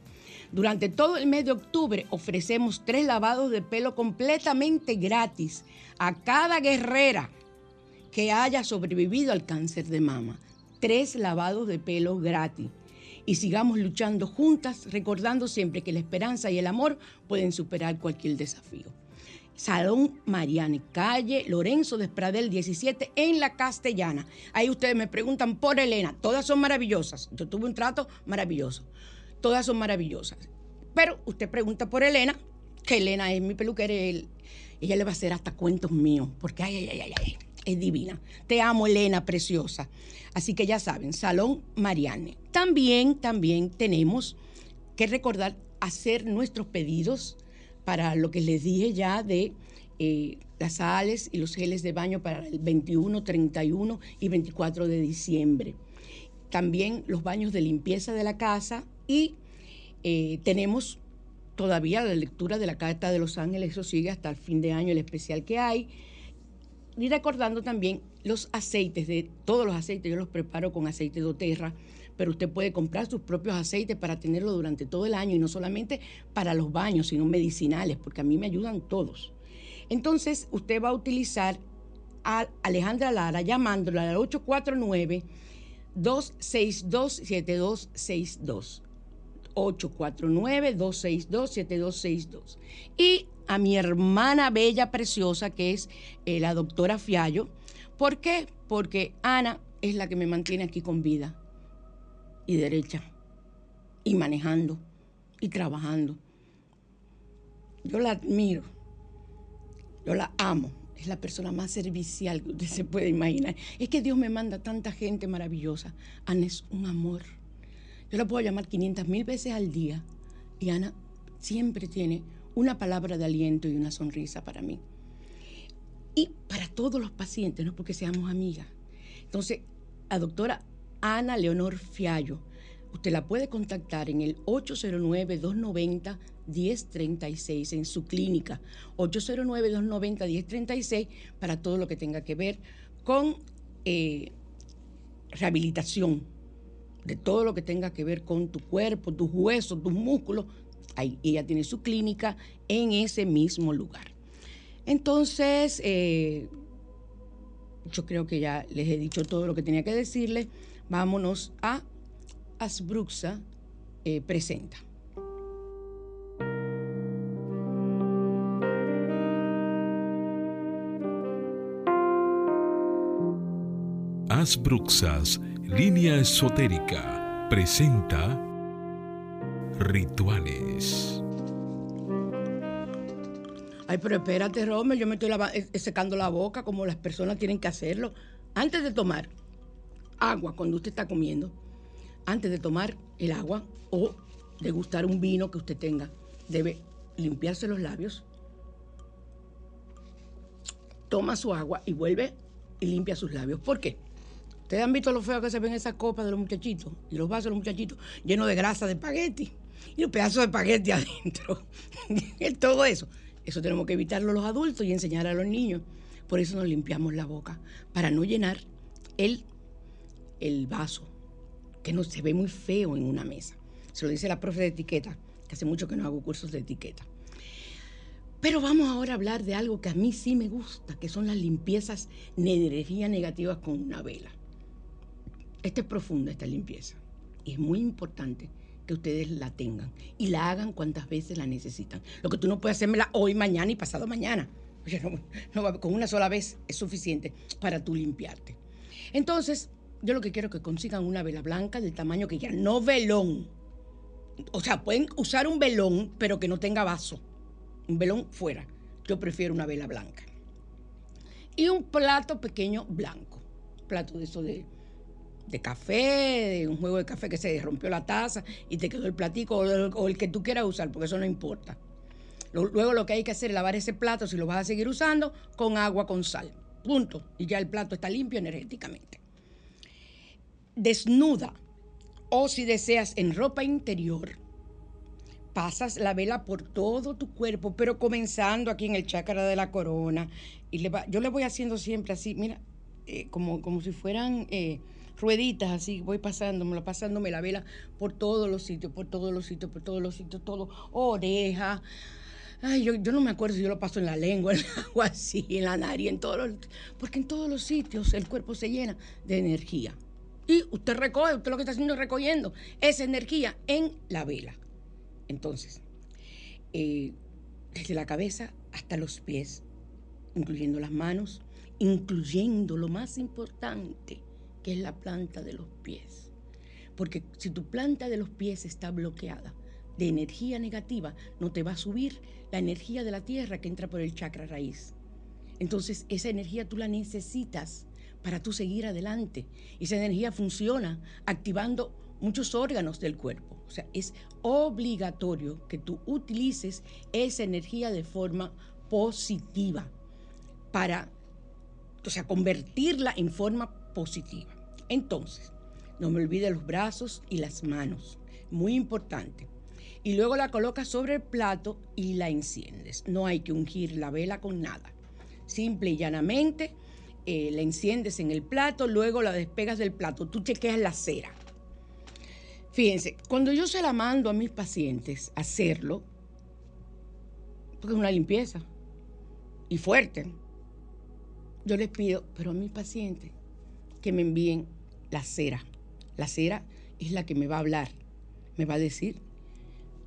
Durante todo el mes de octubre ofrecemos tres lavados de pelo completamente gratis a cada guerrera que haya sobrevivido al cáncer de mama. Tres lavados de pelo gratis y sigamos luchando juntas, recordando siempre que la esperanza y el amor pueden superar cualquier desafío. Salón Mariane, calle Lorenzo Despradel 17 en la Castellana. Ahí ustedes me preguntan por Elena. Todas son maravillosas. Yo tuve un trato maravilloso. Todas son maravillosas. Pero usted pregunta por Elena, que Elena es mi peluquera. ella le va a hacer hasta cuentos míos. Porque ay, ay, ay, ay, es divina. Te amo, Elena, preciosa. Así que ya saben, Salón Mariane. También, también tenemos que recordar hacer nuestros pedidos para lo que les dije ya de eh, las sales y los geles de baño para el 21, 31 y 24 de diciembre. También los baños de limpieza de la casa y eh, tenemos todavía la lectura de la Carta de los Ángeles, eso sigue hasta el fin de año, el especial que hay y recordando también los aceites, de todos los aceites, yo los preparo con aceite de doTERRA, pero usted puede comprar sus propios aceites para tenerlo durante todo el año y no solamente para los baños, sino medicinales, porque a mí me ayudan todos. Entonces, usted va a utilizar a Alejandra Lara llamándola al 849 262-7262. 849-262-7262. Y a mi hermana bella, preciosa, que es eh, la doctora Fiallo. ¿Por qué? Porque Ana es la que me mantiene aquí con vida y derecha, y manejando, y trabajando. Yo la admiro, yo la amo, es la persona más servicial que usted se puede imaginar. Es que Dios me manda tanta gente maravillosa. Ana es un amor. Yo la puedo llamar 500 mil veces al día y Ana siempre tiene una palabra de aliento y una sonrisa para mí. Y para todos los pacientes, no porque seamos amigas. Entonces, la doctora Ana Leonor Fiallo, usted la puede contactar en el 809-290-1036 en su clínica. 809-290-1036 para todo lo que tenga que ver con eh, rehabilitación, de todo lo que tenga que ver con tu cuerpo, tus huesos, tus músculos. Ella tiene su clínica en ese mismo lugar. Entonces, eh, yo creo que ya les he dicho todo lo que tenía que decirles. Vámonos a Asbruxa eh, Presenta. Asbruxas, línea esotérica, presenta rituales. Ay, pero espérate, Romer, yo me estoy eh, eh, secando la boca como las personas tienen que hacerlo. Antes de tomar agua, cuando usted está comiendo, antes de tomar el agua o degustar un vino que usted tenga, debe limpiarse los labios, toma su agua y vuelve y limpia sus labios. ¿Por qué? Ustedes han visto lo feo que se ven esas copas de los muchachitos y los vasos de los muchachitos llenos de grasa de espagueti y los pedazos de espagueti adentro. Todo eso. Eso tenemos que evitarlo los adultos y enseñar a los niños. Por eso nos limpiamos la boca, para no llenar el, el vaso, que no se ve muy feo en una mesa. Se lo dice la profe de etiqueta, que hace mucho que no hago cursos de etiqueta. Pero vamos ahora a hablar de algo que a mí sí me gusta, que son las limpiezas de energía negativas con una vela. Esta es profunda, esta limpieza. Es muy importante que ustedes la tengan y la hagan cuantas veces la necesitan. Lo que tú no puedes hacérmela hoy, mañana y pasado mañana. No, con una sola vez es suficiente para tú limpiarte. Entonces, yo lo que quiero es que consigan una vela blanca del tamaño que quieran, no velón. O sea, pueden usar un velón, pero que no tenga vaso. Un velón fuera. Yo prefiero una vela blanca. Y un plato pequeño blanco. Plato de eso de de café, de un juego de café que se rompió la taza y te quedó el platico o el, que tú quieras usar, porque eso no importa. Luego lo que hay que hacer es lavar ese plato, si lo vas a seguir usando, con agua con sal. Punto. Y ya el plato está limpio energéticamente. Desnuda o si deseas en ropa interior, pasas la vela por todo tu cuerpo, pero comenzando aquí en el chakra de la corona. Y le va, yo le voy haciendo siempre así, mira, eh, como, como si fueran... Eh, rueditas así, voy pasándome, pasándome la vela por todos los sitios, por todos los sitios, por todos los sitios, todo, oreja. Ay, yo, no me acuerdo si yo lo paso en la lengua, en el así, en la nariz, en todos los, porque en todos los sitios el cuerpo se llena de energía. Y usted recoge, usted lo que está haciendo es recogiendo esa energía en la vela. Entonces, eh, desde la cabeza hasta los pies, incluyendo las manos, incluyendo lo más importante, que es la planta de los pies. Porque si tu planta de los pies está bloqueada de energía negativa, no te va a subir la energía de la tierra que entra por el chakra raíz. Entonces esa energía tú la necesitas para tú seguir adelante. Y esa energía funciona activando muchos órganos del cuerpo. O sea, es obligatorio que tú utilices esa energía de forma positiva para, o sea, convertirla en forma positiva. Entonces, no me olvide los brazos y las manos, muy importante. Y luego la colocas sobre el plato y la enciendes. No hay que ungir la vela con nada. Simple y llanamente eh, la enciendes en el plato, luego la despegas del plato. Tú chequeas la cera. Fíjense, cuando yo se la mando a mis pacientes hacerlo, porque es una limpieza y fuerte, yo les pido, pero a mis pacientes, que me envíen la cera La cera es la que me va a hablar, me va a decir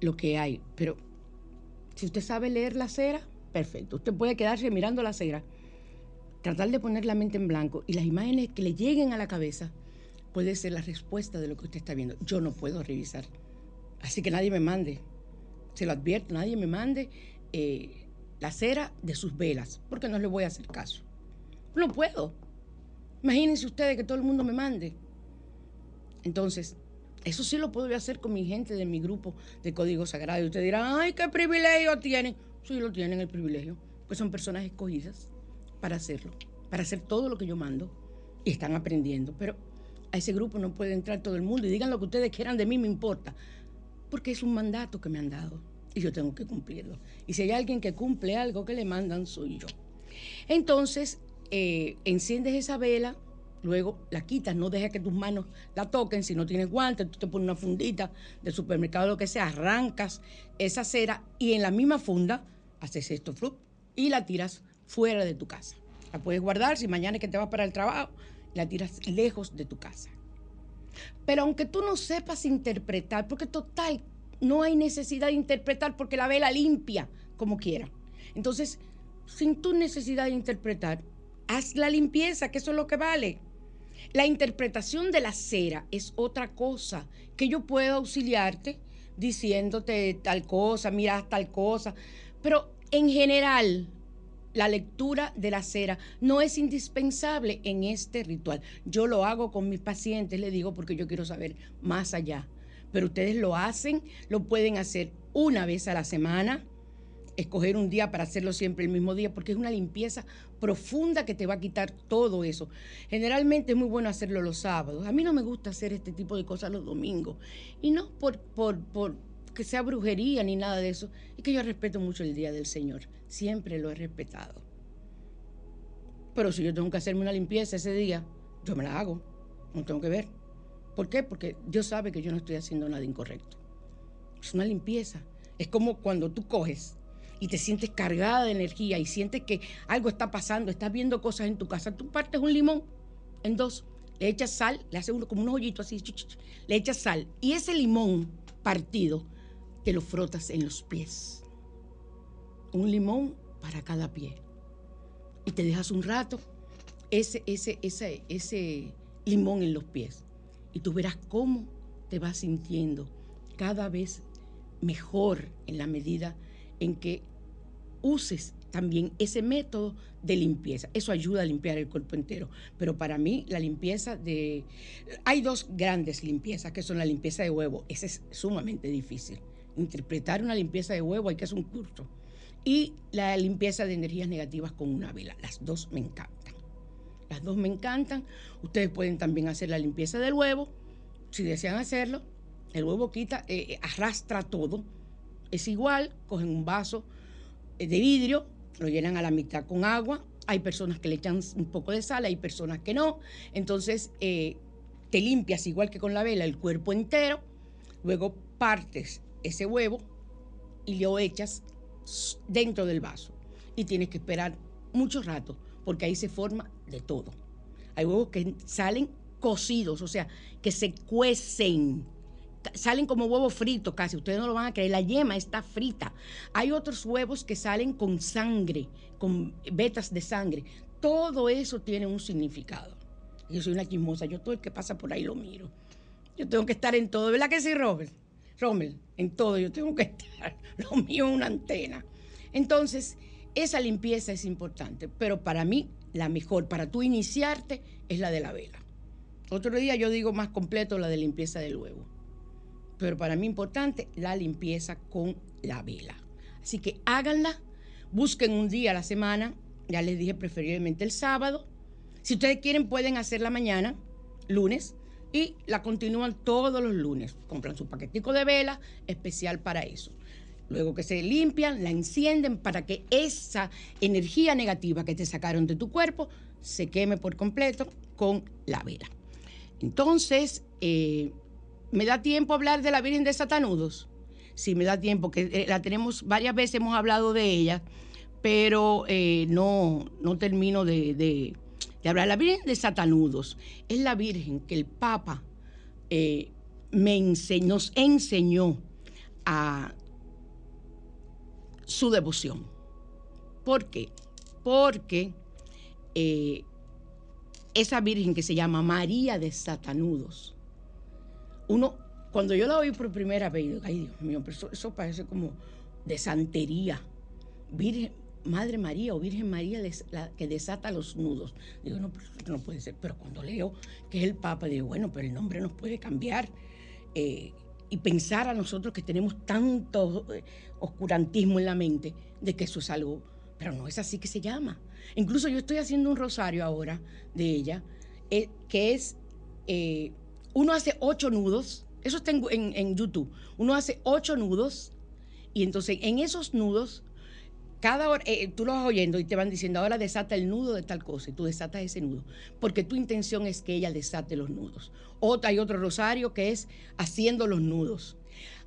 lo que hay. Pero si usted sabe leer la cera, perfecto. Usted puede quedarse mirando la cera, tratar de poner la mente en blanco y las imágenes que le lleguen a la cabeza puede ser la respuesta de lo que usted está viendo. Yo no puedo revisar. Así que nadie me mande, se lo advierto, nadie me mande eh, la cera de sus velas, porque no le voy a hacer caso. No puedo. Imagínense ustedes que todo el mundo me mande. Entonces, eso sí lo puedo hacer con mi gente de mi grupo de Código Sagrado. Y usted dirá, ay, qué privilegio tienen. Sí, lo tienen el privilegio, pues son personas escogidas para hacerlo, para hacer todo lo que yo mando y están aprendiendo. Pero a ese grupo no puede entrar todo el mundo y digan lo que ustedes quieran de mí, me importa, porque es un mandato que me han dado y yo tengo que cumplirlo. Y si hay alguien que cumple algo que le mandan, soy yo. Entonces, eh, enciendes esa vela, luego la quitas, no dejes que tus manos la toquen, si no tienes guantes, tú te pones una fundita del supermercado, lo que sea, arrancas esa cera y en la misma funda haces esto, flup, y la tiras fuera de tu casa. La puedes guardar si mañana es que te vas para el trabajo, la tiras lejos de tu casa. Pero aunque tú no sepas interpretar, porque total, no hay necesidad de interpretar porque la vela limpia como quiera. Entonces, sin tu necesidad de interpretar, haz la limpieza, que eso es lo que vale. La interpretación de la cera es otra cosa, que yo puedo auxiliarte diciéndote tal cosa, mira tal cosa, pero en general la lectura de la cera no es indispensable en este ritual. Yo lo hago con mis pacientes, le digo, porque yo quiero saber más allá. Pero ustedes lo hacen, lo pueden hacer una vez a la semana, escoger un día para hacerlo siempre el mismo día, porque es una limpieza profunda que te va a quitar todo eso. Generalmente es muy bueno hacerlo los sábados. A mí no me gusta hacer este tipo de cosas los domingos. Y no por, por, por que sea brujería ni nada de eso. Es que yo respeto mucho el Día del Señor. Siempre lo he respetado. Pero si yo tengo que hacerme una limpieza ese día, yo me la hago. No tengo que ver. ¿Por qué? Porque Dios sabe que yo no estoy haciendo nada incorrecto. Es una limpieza. Es como cuando tú coges y te sientes cargada de energía y sientes que algo está pasando, estás viendo cosas en tu casa, tú partes un limón en dos, le echas sal, le haces uno como un hoyito así, le echas sal y ese limón partido te lo frotas en los pies. Un limón para cada pie. Y te dejas un rato ese, ese, ese, ese limón en los pies. Y tú verás cómo te vas sintiendo cada vez mejor en la medida en que uses también ese método de limpieza. Eso ayuda a limpiar el cuerpo entero. Pero para mí la limpieza de... Hay dos grandes limpiezas, que son la limpieza de huevo. Esa es sumamente difícil. Interpretar una limpieza de huevo hay que hacer un curso. Y la limpieza de energías negativas con una vela. Las dos me encantan. Las dos me encantan. Ustedes pueden también hacer la limpieza del huevo, si desean hacerlo. El huevo quita, eh, arrastra todo es igual, cogen un vaso eh, de vidrio, lo llenan a la mitad con agua, hay personas que le echan un poco de sal, hay personas que no, entonces eh, te limpias igual que con la vela el cuerpo entero, luego partes ese huevo y lo echas dentro del vaso. Y tienes que esperar mucho rato porque ahí se forma de todo. Hay huevos que salen cocidos, o sea, que se cuecen salen como huevos fritos casi, ustedes no lo van a creer, la yema está frita. Hay otros huevos que salen con sangre, con vetas de sangre. Todo eso tiene un significado. Yo soy una chismosa, yo todo el que pasa por ahí lo miro. Yo tengo que estar en todo, ¿verdad que sí, Robert? Rommel, en todo yo tengo que estar. Lo mío es una antena. Entonces, esa limpieza es importante, pero para mí la mejor para tú iniciarte es la de la vela. Otro día yo digo más completo la de limpieza del huevo pero para mí importante la limpieza con la vela. Así que háganla, busquen un día a la semana, ya les dije preferiblemente el sábado. Si ustedes quieren pueden hacerla mañana, lunes, y la continúan todos los lunes. Compran su paquetico de vela especial para eso. Luego que se limpian, la encienden para que esa energía negativa que te sacaron de tu cuerpo se queme por completo con la vela. Entonces, eh, ¿Me da tiempo hablar de la Virgen de Satanudos? Sí, me da tiempo, que eh, la tenemos, varias veces hemos hablado de ella, pero eh, no, no termino de, de, hablar. La Virgen de Satanudos es la Virgen que el Papa eh, me nos enseñó a su devoción. ¿Por qué? Porque esa virgen que se llama María de Satanudos, uno, cuando yo la oí por primera vez, ay Dios mío, pero eso, parece como de santería. Virgen, Madre María o Virgen María que desata los nudos. Digo, no, no puede ser. Pero cuando leo que es el Papa, digo, bueno, pero el nombre nos puede cambiar. Eh, y pensar a nosotros que tenemos tanto eh, oscurantismo en la mente de que eso es algo, pero no es así que se llama. Incluso yo estoy haciendo un rosario ahora de ella, eh, que es, uno hace ocho nudos, eso está en, YouTube, uno hace ocho nudos y entonces en esos nudos cada hora, eh, tú lo vas oyendo y te van diciendo, ahora desata el nudo de tal cosa, y tú desatas ese nudo, porque tu intención es que ella desate los nudos. Otra hay otro rosario que es haciendo los nudos.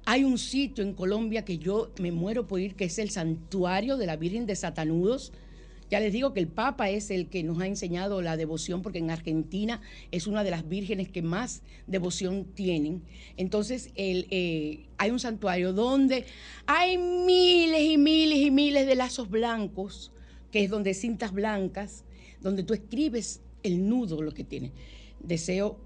Hay un sitio en Colombia que yo me muero por ir, que es el santuario de la Virgen de Satanudos, ya les digo que el Papa es el que nos ha enseñado la devoción, porque en Argentina es una de las vírgenes que más devoción tienen. Entonces, eh, hay un santuario donde hay miles y miles y miles de lazos blancos, que es donde cintas blancas, donde tú escribes el nudo, lo que tiene. Deseo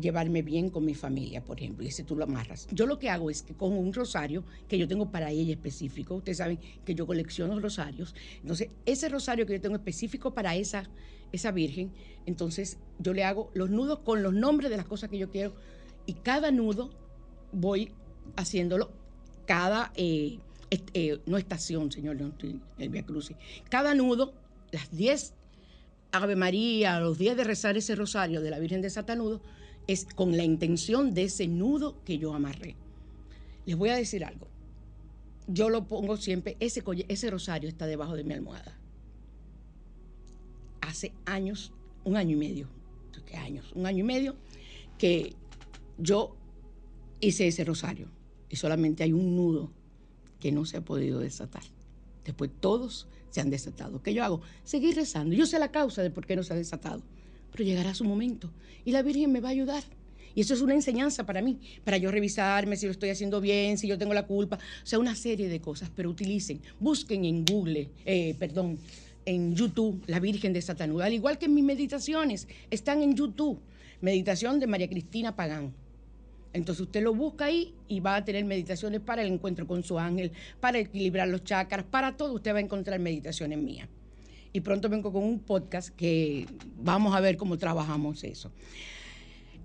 llevarme bien con mi familia, por ejemplo, y ese tú lo amarras. Yo lo que hago es que con un rosario que yo tengo para ella específico, ustedes saben que yo colecciono rosarios, entonces ese rosario que yo tengo específico para esa, esa virgen, entonces yo le hago los nudos con los nombres de las cosas que yo quiero. Y cada nudo voy haciéndolo, cada, eh, eh, no estación, señor el Via Crucis, cada nudo, las 10 Ave María, los días de rezar ese rosario de la Virgen de Satanudo, es con la intención de ese nudo que yo amarré. Les voy a decir algo. Yo lo pongo siempre, ese, ese rosario está debajo de mi almohada. Hace años, un año y medio, ¿qué años? Un año y medio que yo hice ese rosario y solamente hay un nudo que no se ha podido desatar. Después todos se han desatado. ¿Qué yo hago? Seguir rezando. Yo sé la causa de por qué no se ha desatado pero llegará su momento y la Virgen me va a ayudar. Y eso es una enseñanza para mí, para yo revisarme si lo estoy haciendo bien, si yo tengo la culpa, o sea, una serie de cosas, pero utilicen, busquen en Google, eh, perdón, en YouTube, la Virgen de Satanús, al igual que mis meditaciones, están en YouTube, meditación de María Cristina Pagán. Entonces usted lo busca ahí y va a tener meditaciones para el encuentro con su ángel, para equilibrar los chakras, para todo usted va a encontrar meditaciones mías y pronto vengo con un podcast que vamos a ver cómo trabajamos eso.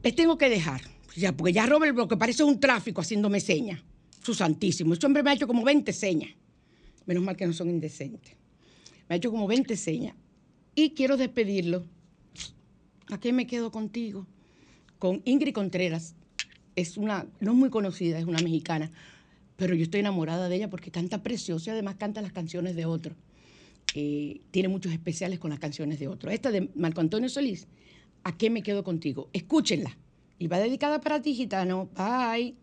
Les tengo que dejar, ya, porque ya Robert lo que parece un tráfico haciéndome señas. Su santísimo. Este hombre me ha hecho como 20 señas. Menos mal que no son indecentes. Me ha hecho como 20 señas. Y quiero despedirlo. ¿A qué me quedo contigo? Con Ingrid Contreras. Es una, no es muy conocida, es una mexicana, pero yo estoy enamorada de ella porque canta precioso y además canta las canciones de otros. Eh, tiene muchos especiales con las canciones de otros. Esta de Marco Antonio Solís, ¿A qué me quedo contigo? Escúchenla. Y va dedicada para ti, gitano. Bye.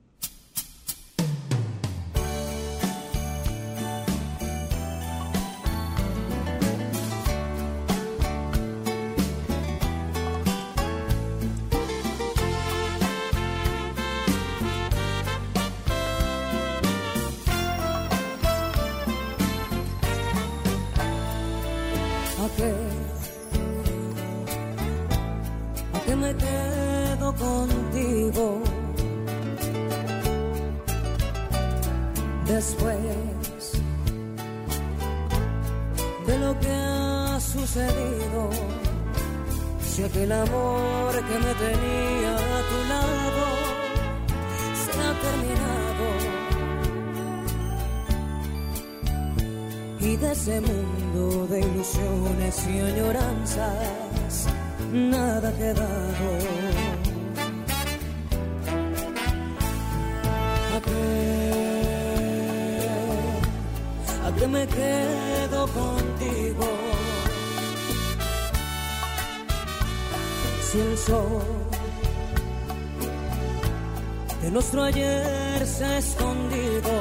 Nuestro ayer se ha escondido.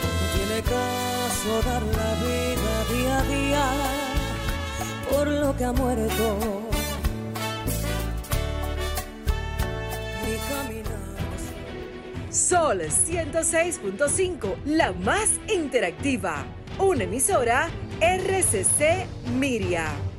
No tiene caso dar la vida día a día por lo que ha muerto. Mi Sol 106.5, la más interactiva. Una emisora RCC Miria.